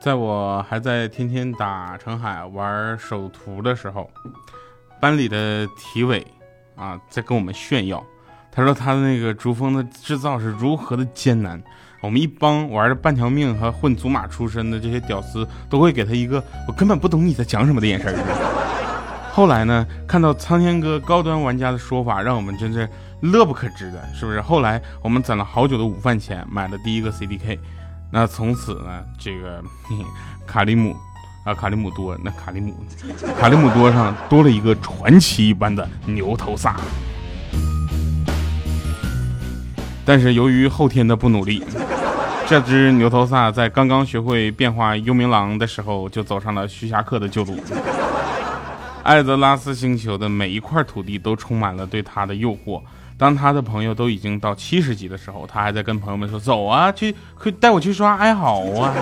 在我还在天天打澄海玩手图的时候，班里的体委啊在跟我们炫耀，他说他的那个竹峰的制造是如何的艰难。我们一帮玩着半条命和混祖玛出身的这些屌丝，都会给他一个我根本不懂你在讲什么的眼神。后来呢，看到苍天哥高端玩家的说法，让我们真是乐不可支的，是不是？后来我们攒了好久的午饭钱，买了第一个 CDK。那从此呢，这个 卡利姆啊，卡利姆多，那卡利姆，卡利姆多上多了一个传奇一般的牛头萨。但是由于后天的不努力，这只牛头萨在刚刚学会变化幽冥狼的时候，就走上了徐霞客的旧路。艾泽拉斯星球的每一块土地都充满了对他的诱惑。当他的朋友都已经到七十级的时候，他还在跟朋友们说：“走啊，去，可以带我去刷哀嚎啊。”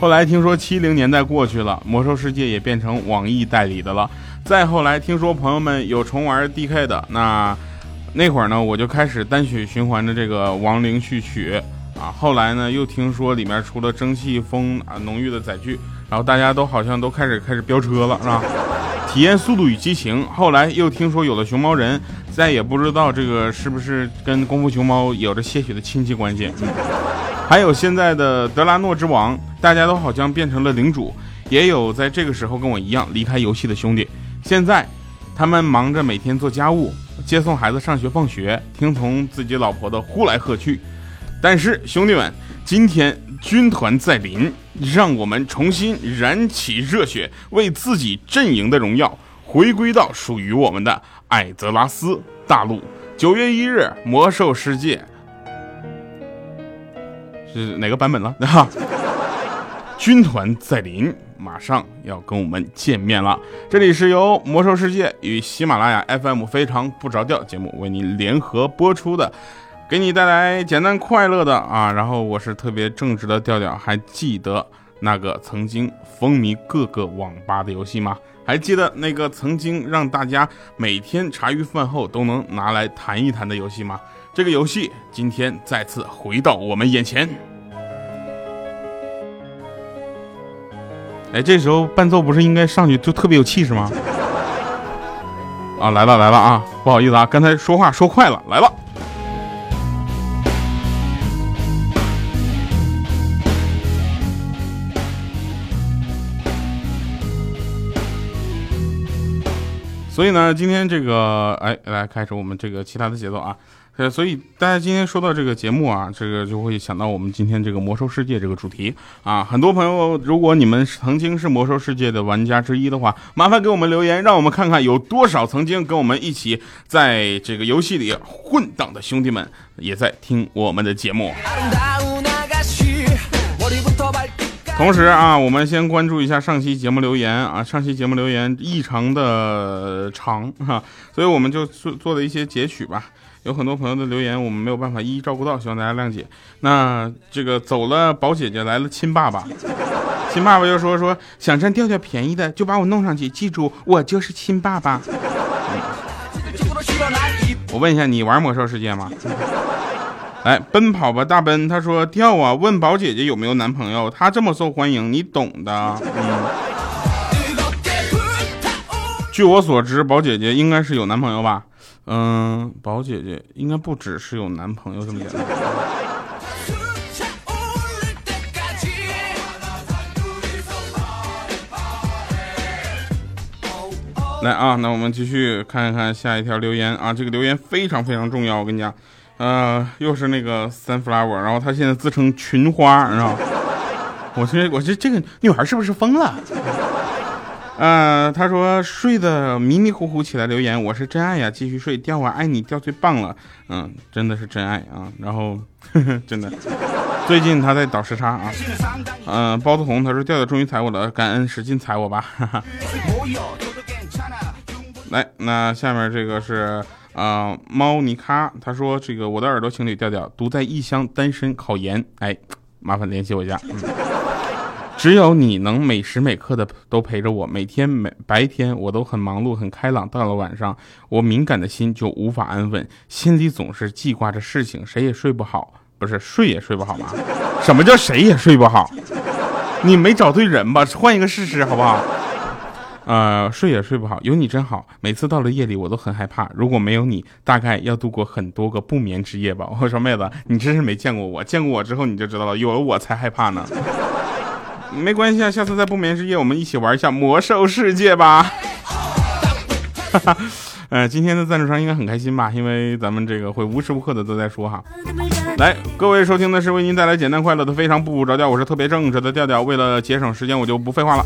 后来听说七零年代过去了，魔兽世界也变成网易代理的了。再后来听说朋友们有重玩 DK 的，那那会儿呢，我就开始单曲循环着这个亡灵序曲啊。后来呢，又听说里面出了蒸汽风啊浓郁的载具，然后大家都好像都开始开始飙车了，是吧？体验速度与激情，后来又听说有了熊猫人，再也不知道这个是不是跟功夫熊猫有着些许的亲戚关系。还有现在的德拉诺之王，大家都好像变成了领主，也有在这个时候跟我一样离开游戏的兄弟。现在他们忙着每天做家务、接送孩子上学放学，听从自己老婆的呼来喝去。但是兄弟们，今天军团在临。让我们重新燃起热血，为自己阵营的荣耀回归到属于我们的艾泽拉斯大陆。九月一日，魔兽世界是哪个版本了？哈，军团在临，马上要跟我们见面了。这里是由魔兽世界与喜马拉雅 FM 非常不着调节目为您联合播出的。给你带来简单快乐的啊，然后我是特别正直的调调，还记得那个曾经风靡各个网吧的游戏吗？还记得那个曾经让大家每天茶余饭后都能拿来谈一谈的游戏吗？这个游戏今天再次回到我们眼前。哎，这时候伴奏不是应该上去就特别有气势吗？啊，来了来了啊，不好意思啊，刚才说话说快了，来了。所以呢，今天这个，哎，来开始我们这个其他的节奏啊。呃，所以大家今天说到这个节目啊，这个就会想到我们今天这个魔兽世界这个主题啊。很多朋友，如果你们曾经是魔兽世界的玩家之一的话，麻烦给我们留言，让我们看看有多少曾经跟我们一起在这个游戏里混档的兄弟们也在听我们的节目。同时啊，我们先关注一下上期节目留言啊，上期节目留言异常的长哈，所以我们就做做了一些截取吧。有很多朋友的留言，我们没有办法一一照顾到，希望大家谅解。那这个走了宝姐姐，来了亲爸爸，亲爸爸就说说想占调调便宜的，就把我弄上去，记住我就是亲爸爸。我问一下，你玩魔兽世界吗？来奔跑吧，大奔！他说跳啊，问宝姐姐有没有男朋友？她这么受欢迎，你懂的。嗯。据我所知，宝姐姐应该是有男朋友吧？嗯，宝姐姐应该不只是有男朋友这么简单。来啊，那我们继续看一看下一条留言啊，这个留言非常非常重要，我跟你讲。呃，又是那个 sunflower，然后他现在自称群花，你知道吗？我这我这这个女孩是不是疯了？呃，他说睡得迷迷糊糊起来留言，我是真爱呀，继续睡，掉啊，爱你掉最棒了，嗯，真的是真爱啊，然后呵呵 真的，最近他在倒时差啊，嗯，包子红他说调调终于踩我了，感恩使劲踩我吧，哈哈。来，那下面这个是。啊，猫尼卡，他说这个我的耳朵情侣调调独在异乡单身考研，哎，麻烦联系我一下。只有你能每时每刻的都陪着我，每天每白天我都很忙碌很开朗，到了晚上我敏感的心就无法安稳，心里总是记挂着事情，谁也睡不好。不是睡也睡不好吗？什么叫谁也睡不好？你没找对人吧？换一个试试好不好？呃，睡也睡不好，有你真好。每次到了夜里，我都很害怕。如果没有你，大概要度过很多个不眠之夜吧。我说妹子，你真是没见过我，见过我之后你就知道了，有了我才害怕呢。没关系啊，下次在不眠之夜我们一起玩一下魔兽世界吧。哈哈，呃，今天的赞助商应该很开心吧？因为咱们这个会无时无刻的都在说哈。来，各位收听的是为您带来简单快乐的非常不着调，我是特别正直的调调。为了节省时间，我就不废话了。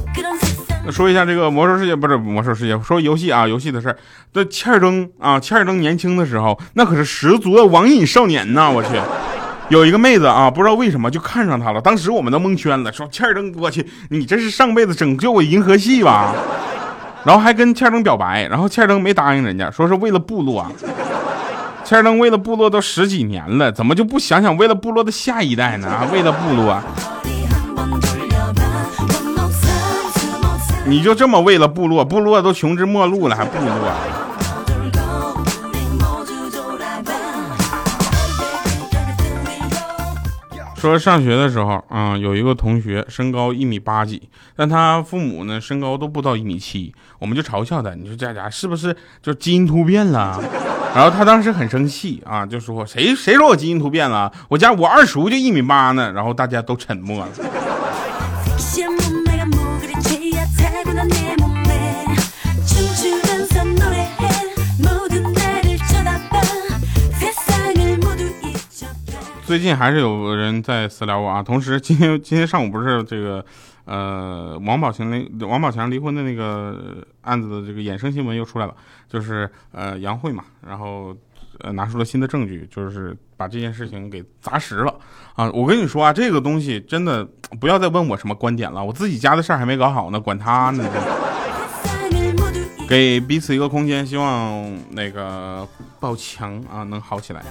说一下这个魔兽世界，不是魔兽世界，说游戏啊，游戏的事儿。这切尔登啊，切尔登年轻的时候，那可是十足的网瘾少年呐！我去，有一个妹子啊，不知道为什么就看上他了，当时我们都蒙圈了，说切尔登，我去，你这是上辈子拯救我银河系吧？然后还跟切尔登表白，然后切尔登没答应人家，说是为了部落啊。切尔登为了部落都十几年了，怎么就不想想为了部落的下一代呢？为了部落。你就这么为了部落，部落都穷至末路了，还部落？说上学的时候啊，有一个同学身高一米八几，但他父母呢身高都不到一米七，我们就嘲笑他，你说佳佳是不是就基因突变了？然后他当时很生气啊，就说谁谁说我基因突变了？我家我二叔就一米八呢。然后大家都沉默了。最近还是有人在私聊我啊。同时，今天今天上午不是这个，呃，王宝强离王宝强离婚的那个案子的这个衍生新闻又出来了，就是呃杨慧嘛，然后呃拿出了新的证据，就是把这件事情给砸实了啊。我跟你说啊，这个东西真的不要再问我什么观点了，我自己家的事儿还没搞好呢，管他呢。给彼此一个空间，希望那个宝强啊能好起来。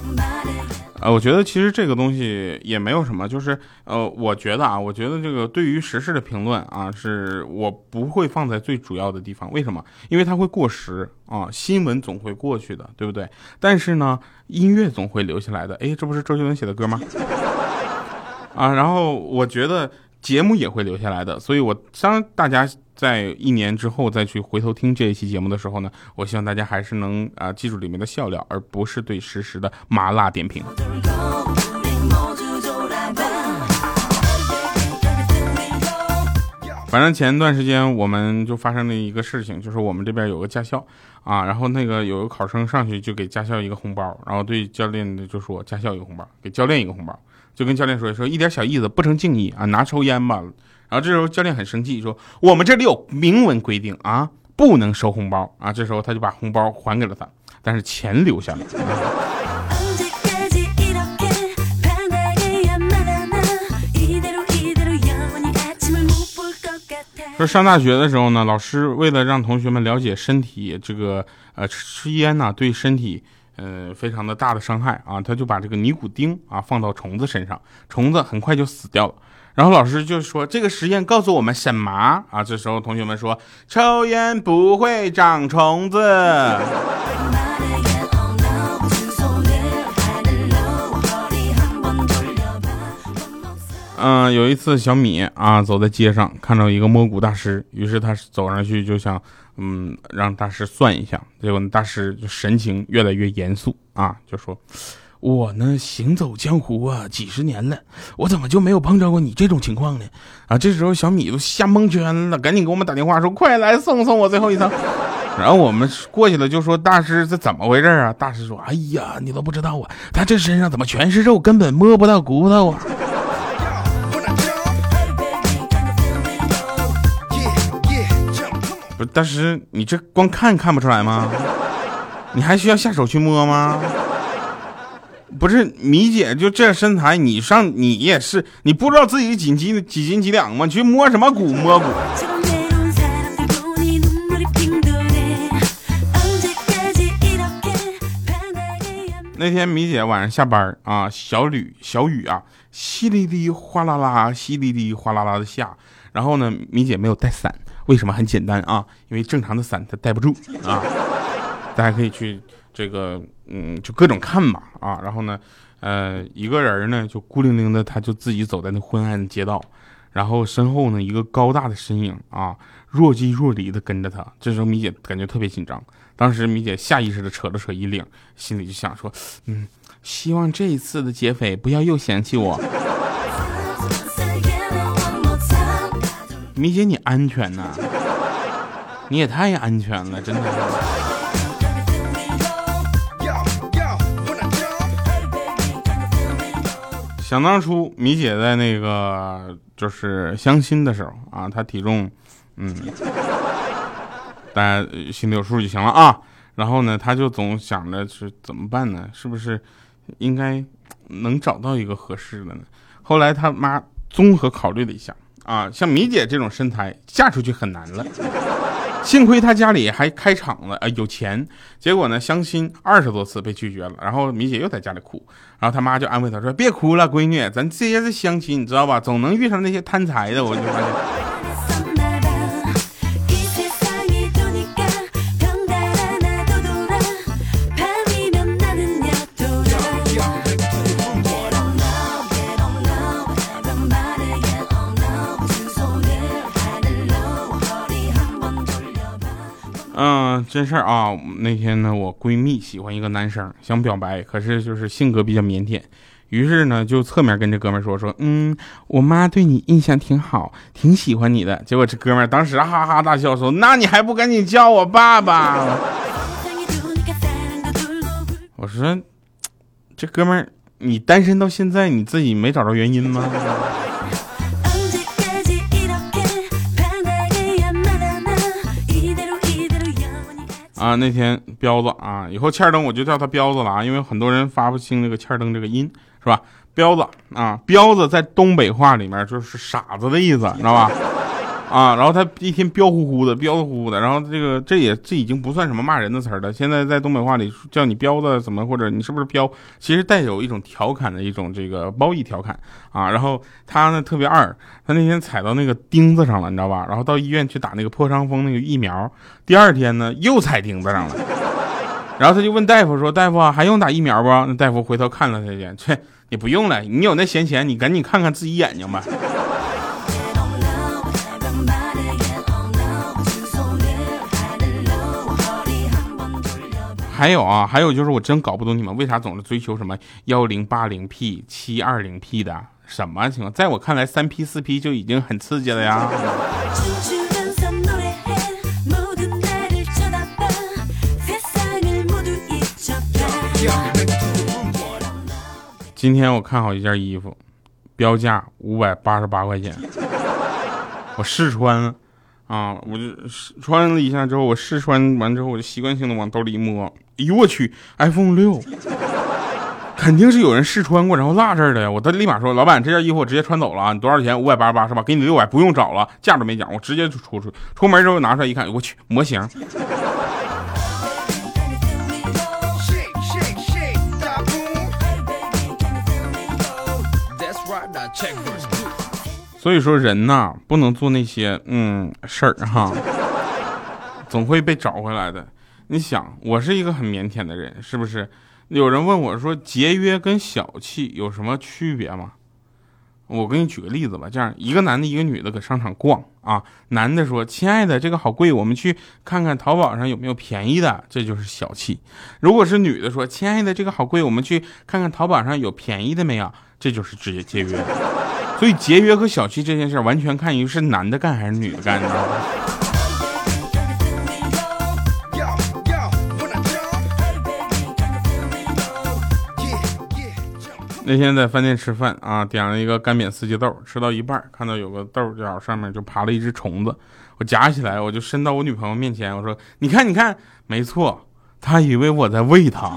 呃，我觉得其实这个东西也没有什么，就是呃，我觉得啊，我觉得这个对于时事的评论啊，是我不会放在最主要的地方。为什么？因为它会过时啊，新闻总会过去的，对不对？但是呢，音乐总会留下来的。哎，这不是周杰伦写的歌吗？啊，然后我觉得节目也会留下来的，所以我当大家。在一年之后再去回头听这一期节目的时候呢，我希望大家还是能啊记住里面的笑料，而不是对实时的麻辣点评。反正前段时间我们就发生了一个事情，就是我们这边有个驾校啊，然后那个有个考生上去就给驾校一个红包，然后对教练的就说驾校一个红包，给教练一个红包，就跟教练说说一点小意思不成敬意啊，拿抽烟吧。然后这时候教练很生气，说：“我们这里有明文规定啊，不能收红包啊。”这时候他就把红包还给了他，但是钱留下了。说上大学的时候呢，老师为了让同学们了解身体这个呃吃烟呢对身体呃非常的大的伤害啊，他就把这个尼古丁啊放到虫子身上，虫子很快就死掉了。然后老师就说：“这个实验告诉我们什么啊？”这时候同学们说：“抽烟不会长虫子。”嗯，有一次小米啊走在街上，看到一个摸骨大师，于是他走上去就想，嗯，让大师算一下。结果大师就神情越来越严肃啊，就说。我呢，行走江湖啊，几十年了，我怎么就没有碰着过你这种情况呢？啊，这时候小米都吓蒙圈了，赶紧给我们打电话说，快来送送我最后一趟。然后我们过去了，就说大师这怎么回事啊？大师说，哎呀，你都不知道啊，他这身上怎么全是肉，根本摸不到骨头啊。大师，你这光看看不出来吗？你还需要下手去摸吗？不是米姐，就这身材，你上你也是，你不知道自己几斤几斤几两吗？你去摸什么骨摸骨？那天米姐晚上下班啊，小雨小雨啊，淅沥沥哗啦啦，淅沥沥哗啦啦的下。然后呢，米姐没有带伞，为什么？很简单啊，因为正常的伞她带不住啊。大家可以去。这个嗯，就各种看吧啊。然后呢，呃，一个人呢就孤零零的，他就自己走在那昏暗的街道，然后身后呢一个高大的身影啊，若即若离的跟着他。这时候米姐感觉特别紧张，当时米姐下意识的扯了扯衣领，心里就想说，嗯，希望这一次的劫匪不要又嫌弃我。米姐，你安全呐？你也太安全了，真的。想当初，米姐在那个就是相亲的时候啊，她体重，嗯，大家心里有数就行了啊。然后呢，她就总想着是怎么办呢？是不是应该能找到一个合适的呢？后来她妈综合考虑了一下。啊，像米姐这种身材嫁出去很难了，幸亏他家里还开厂子，啊，有钱。结果呢，相亲二十多次被拒绝了，然后米姐又在家里哭，然后他妈就安慰她说：“别哭了，闺女，咱这些是相亲，你知道吧？总能遇上那些贪财的。”我就发现。真事儿啊！那天呢，我闺蜜喜欢一个男生，想表白，可是就是性格比较腼腆，于是呢，就侧面跟这哥们说说，嗯，我妈对你印象挺好，挺喜欢你的。结果这哥们当时哈哈大笑说，那你还不赶紧叫我爸爸？我说，这哥们儿，你单身到现在，你自己没找着原因吗？啊，那天彪子啊，以后欠儿灯我就叫他彪子了啊，因为很多人发不清那个欠儿灯这个音，是吧？彪子啊，彪子在东北话里面就是傻子的意思，你知道吧？啊，然后他一天彪呼呼的，彪呼呼的，然后这个这也这已经不算什么骂人的词儿了。现在在东北话里叫你彪子怎么，或者你是不是彪，其实带有一种调侃的一种这个褒义调侃啊。然后他呢特别二，他那天踩到那个钉子上了，你知道吧？然后到医院去打那个破伤风那个疫苗，第二天呢又踩钉子上了，然后他就问大夫说：“大夫还用打疫苗不？”那大夫回头看了他一眼，切，你不用了，你有那闲钱，你赶紧看看自己眼睛吧。还有啊，还有就是我真搞不懂你们为啥总是追求什么幺零八零 P、七二零 P 的什么情况？在我看来，三 P 四 P 就已经很刺激了呀。今天我看好一件衣服，标价五百八十八块钱，我试穿了。啊，我就试穿了一下之后，我试穿完之后，我就习惯性的往兜里一摸，哎呦我去，iPhone 六，肯定是有人试穿过，然后落这儿的呀。我他立马说，老板，这件衣服我直接穿走了啊，你多少钱？五百八十八是吧？给你六百，不用找了，价都没讲，我直接就出出出门之后拿出来一看，我去，模型。所以说人呐，不能做那些嗯事儿哈，总会被找回来的。你想，我是一个很腼腆的人，是不是？有人问我说，节约跟小气有什么区别吗？我给你举个例子吧，这样一个男的，一个女的搁商场逛啊，男的说：“亲爱的，这个好贵，我们去看看淘宝上有没有便宜的。”这就是小气。如果是女的说：“亲爱的，这个好贵，我们去看看淘宝上有便宜的没有？”这就是直接节约。所以节约和小气这件事完全看于是男的干还是女的干，你知道吗？那天在饭店吃饭啊，点了一个干煸四季豆，吃到一半，看到有个豆角上面就爬了一只虫子，我夹起来，我就伸到我女朋友面前，我说：“你看，你看，没错，她以为我在喂她，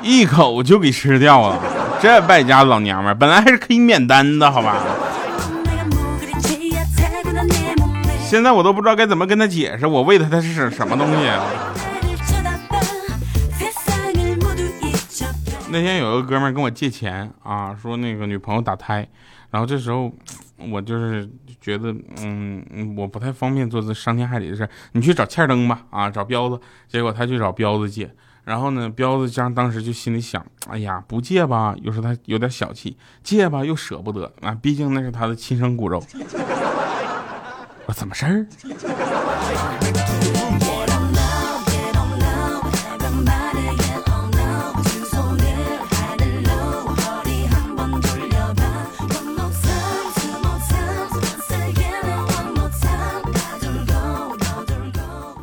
一口就给吃掉了。”这败家老娘们儿本来还是可以免单的，好吧？现在我都不知道该怎么跟他解释，我喂的他是什么东西。那天有个哥们跟我借钱啊，说那个女朋友打胎，然后这时候我就是觉得，嗯，我不太方便做这伤天害理的事，你去找欠灯吧，啊，找彪子。结果他去找彪子借。然后呢，彪子将当时就心里想，哎呀，不借吧，又说他有点小气；借吧，又舍不得啊，毕竟那是他的亲生骨肉。我怎么事儿？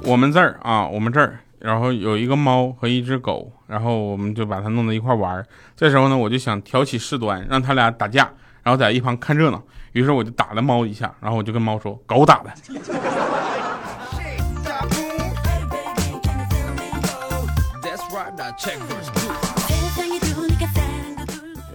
我们这儿啊，我们这儿。然后有一个猫和一只狗，然后我们就把它弄到一块玩儿。这时候呢，我就想挑起事端，让他俩打架，然后在一旁看热闹。于是我就打了猫一下，然后我就跟猫说：“狗打的。”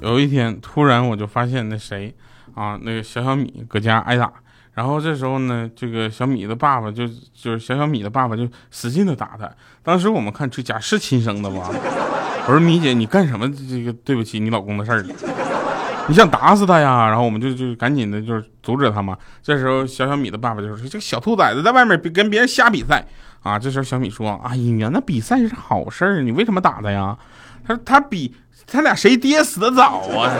有一天，突然我就发现那谁啊，那个小小米搁家挨打。然后这时候呢，这个小米的爸爸就就是小小米的爸爸就使劲的打他。当时我们看这家是亲生的吧？我说米姐，你干什么？这个对不起你老公的事儿，你想打死他呀？然后我们就就赶紧的就是阻止他嘛。这时候小小米的爸爸就说：“这个小兔崽子在外面跟别人瞎比赛啊！”这时候小米说：“阿姨呀，那比赛是好事儿，你为什么打他呀？”他说：“他比他俩谁爹死的早啊？”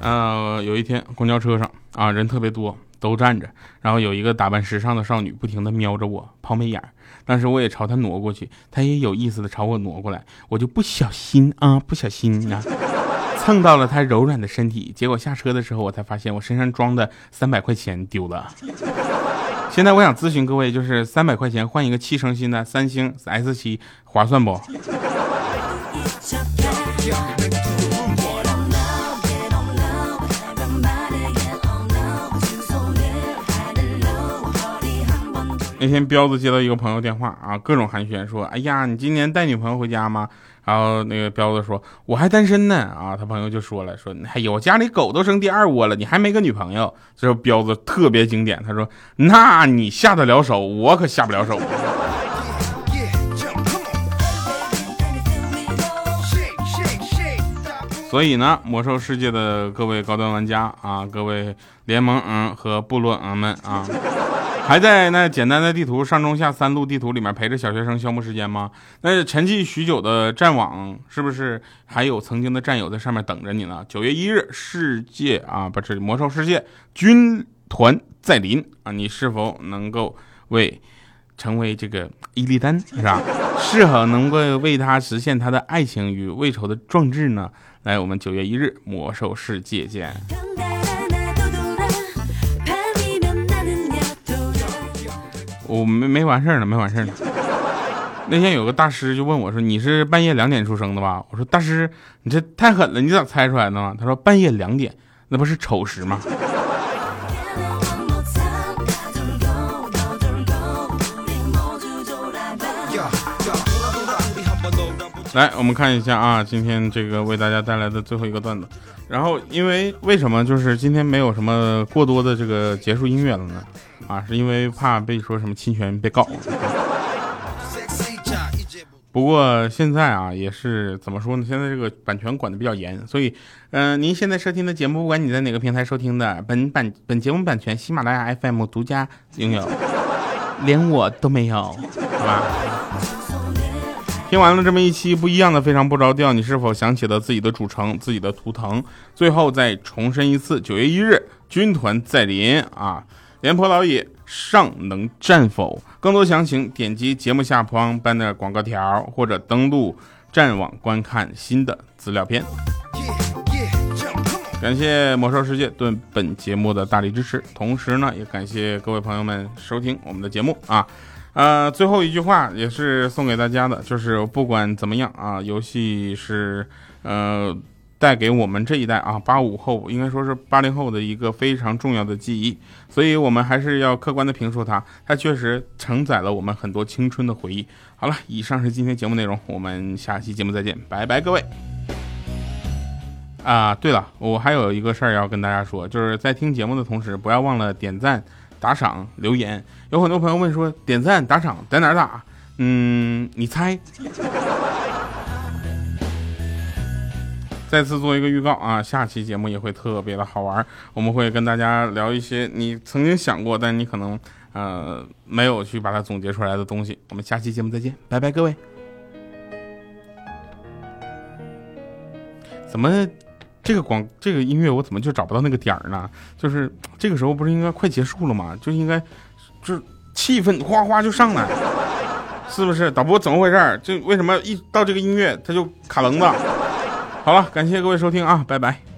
呃，有一天公交车上啊，人特别多，都站着，然后有一个打扮时尚的少女不停的瞄着我，抛媚眼。当时我也朝她挪过去，她也有意思的朝我挪过来，我就不小心啊，不小心啊，蹭到了她柔软的身体。结果下车的时候，我才发现我身上装的三百块钱丢了。现在我想咨询各位，就是三百块钱换一个七成新的三星 S 七，划算不？那天彪子接到一个朋友电话啊，各种寒暄，说：“哎呀，你今年带女朋友回家吗？”然后那个彪子说：“我还单身呢。”啊，他朋友就说了：“说哎呦，家里狗都生第二窝了，你还没个女朋友？”这时候彪子特别经典，他说：“那你下得了手，我可下不了手。”所以呢，魔兽世界的各位高端玩家啊，各位联盟嗯和部落嗯们啊。还在那简单的地图上中下三路地图里面陪着小学生消磨时间吗？那沉寂许久的战网是不是还有曾经的战友在上面等着你呢？九月一日，世界啊，不是魔兽世界军团在临啊，你是否能够为成为这个伊利丹是吧？是否能够为他实现他的爱情与未酬的壮志呢？来，我们九月一日魔兽世界见。我没没完事儿呢，没完事儿呢。那天有个大师就问我说：“你是半夜两点出生的吧？”我说：“大师，你这太狠了，你咋猜出来的呢？”他说：“半夜两点，那不是丑时吗？” 来，我们看一下啊，今天这个为大家带来的最后一个段子。然后，因为为什么就是今天没有什么过多的这个结束音乐了呢？啊，是因为怕被说什么侵权被告。不过现在啊，也是怎么说呢？现在这个版权管的比较严，所以，嗯，您现在收听的节目，不管你在哪个平台收听的，本版本节目版权喜马拉雅 FM 独家拥有，连我都没有，好吧？听完了这么一期不一样的，非常不着调，你是否想起了自己的主城、自己的图腾？最后再重申一次，九月一日，军团在临啊！廉颇老矣尚能战否？更多详情点击节目下方颁的广告条，或者登录战网观看新的资料片。感谢魔兽世界对本节目的大力支持，同时呢，也感谢各位朋友们收听我们的节目啊。呃，最后一句话也是送给大家的，就是不管怎么样啊，游戏是呃。带给我们这一代啊，八五后应该说是八零后的一个非常重要的记忆，所以我们还是要客观的评说它，它确实承载了我们很多青春的回忆。好了，以上是今天节目内容，我们下期节目再见，拜拜，各位。啊，对了，我还有一个事儿要跟大家说，就是在听节目的同时，不要忘了点赞、打赏、留言。有很多朋友问说，点赞、打赏在哪儿打？嗯，你猜。再次做一个预告啊，下期节目也会特别的好玩，我们会跟大家聊一些你曾经想过，但你可能呃没有去把它总结出来的东西。我们下期节目再见，拜拜，各位。怎么这个广这个音乐我怎么就找不到那个点儿呢？就是这个时候不是应该快结束了吗？就应该就是气氛哗哗就上来，是不是？导播怎么回事？这为什么一到这个音乐它就卡棱子？好了，感谢各位收听啊，拜拜。